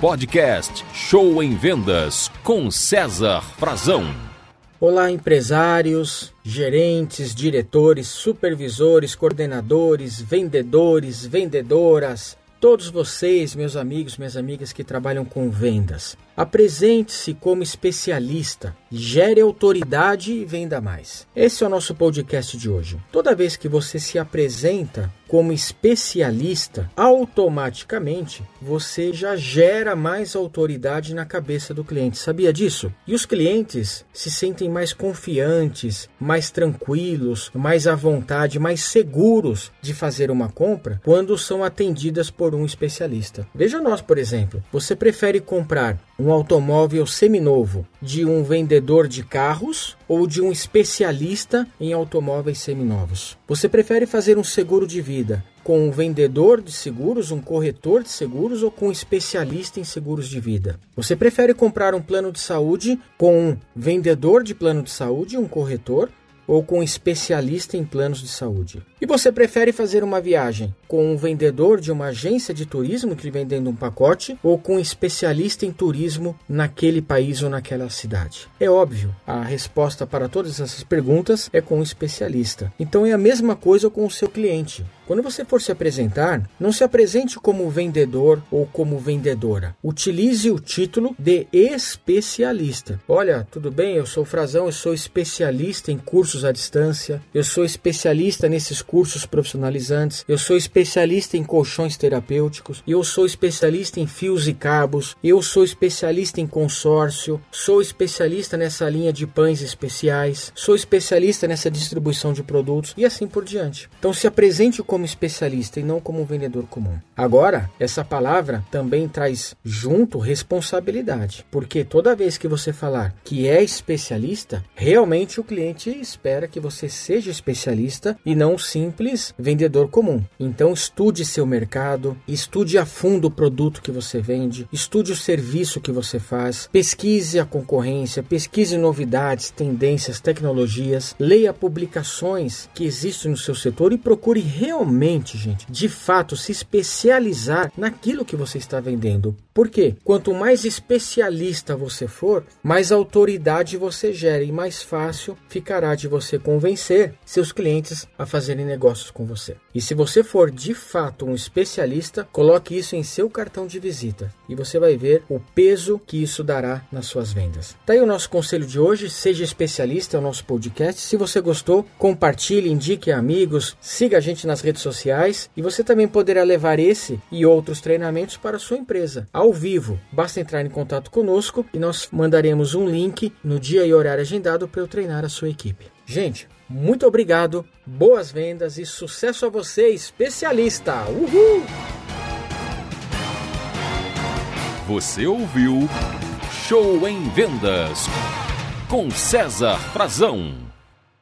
Podcast Show em Vendas com César Frazão. Olá, empresários, gerentes, diretores, supervisores, coordenadores, vendedores, vendedoras, todos vocês, meus amigos, minhas amigas que trabalham com vendas. Apresente-se como especialista, gere autoridade e venda mais. Esse é o nosso podcast de hoje. Toda vez que você se apresenta como especialista, automaticamente você já gera mais autoridade na cabeça do cliente. Sabia disso? E os clientes se sentem mais confiantes, mais tranquilos, mais à vontade, mais seguros de fazer uma compra quando são atendidas por um especialista. Veja nós, por exemplo, você prefere comprar um automóvel seminovo de um vendedor de carros ou de um especialista em automóveis seminovos? Você prefere fazer um seguro de vida com um vendedor de seguros, um corretor de seguros ou com um especialista em seguros de vida? Você prefere comprar um plano de saúde com um vendedor de plano de saúde, um corretor ou com um especialista em planos de saúde? E você prefere fazer uma viagem com um vendedor de uma agência de turismo te vendendo um pacote ou com um especialista em turismo naquele país ou naquela cidade? É óbvio, a resposta para todas essas perguntas é com um especialista. Então é a mesma coisa com o seu cliente. Quando você for se apresentar, não se apresente como vendedor ou como vendedora. Utilize o título de especialista. Olha, tudo bem, eu sou Frazão, eu sou especialista em cursos à distância, eu sou especialista nesses cursos profissionalizantes, eu sou especialista em colchões terapêuticos, eu sou especialista em fios e cabos, eu sou especialista em consórcio, sou especialista nessa linha de pães especiais, sou especialista nessa distribuição de produtos e assim por diante. Então se apresente como como especialista e não como um vendedor comum. Agora, essa palavra também traz junto responsabilidade, porque toda vez que você falar que é especialista, realmente o cliente espera que você seja especialista e não um simples vendedor comum. Então, estude seu mercado, estude a fundo o produto que você vende, estude o serviço que você faz, pesquise a concorrência, pesquise novidades, tendências, tecnologias, leia publicações que existem no seu setor e procure realmente realmente, gente, de fato se especializar naquilo que você está vendendo. Por quê? Quanto mais especialista você for, mais autoridade você gera e mais fácil ficará de você convencer seus clientes a fazerem negócios com você. E se você for de fato um especialista, coloque isso em seu cartão de visita e você vai ver o peso que isso dará nas suas vendas. Tá aí o nosso conselho de hoje, seja especialista, é o nosso podcast. Se você gostou, compartilhe, indique a amigos, siga a gente nas redes redes sociais e você também poderá levar esse e outros treinamentos para a sua empresa ao vivo. Basta entrar em contato conosco e nós mandaremos um link no dia e horário agendado para eu treinar a sua equipe. Gente, muito obrigado, boas vendas e sucesso a você, especialista! Uhul! Você ouviu Show em Vendas com César Frazão.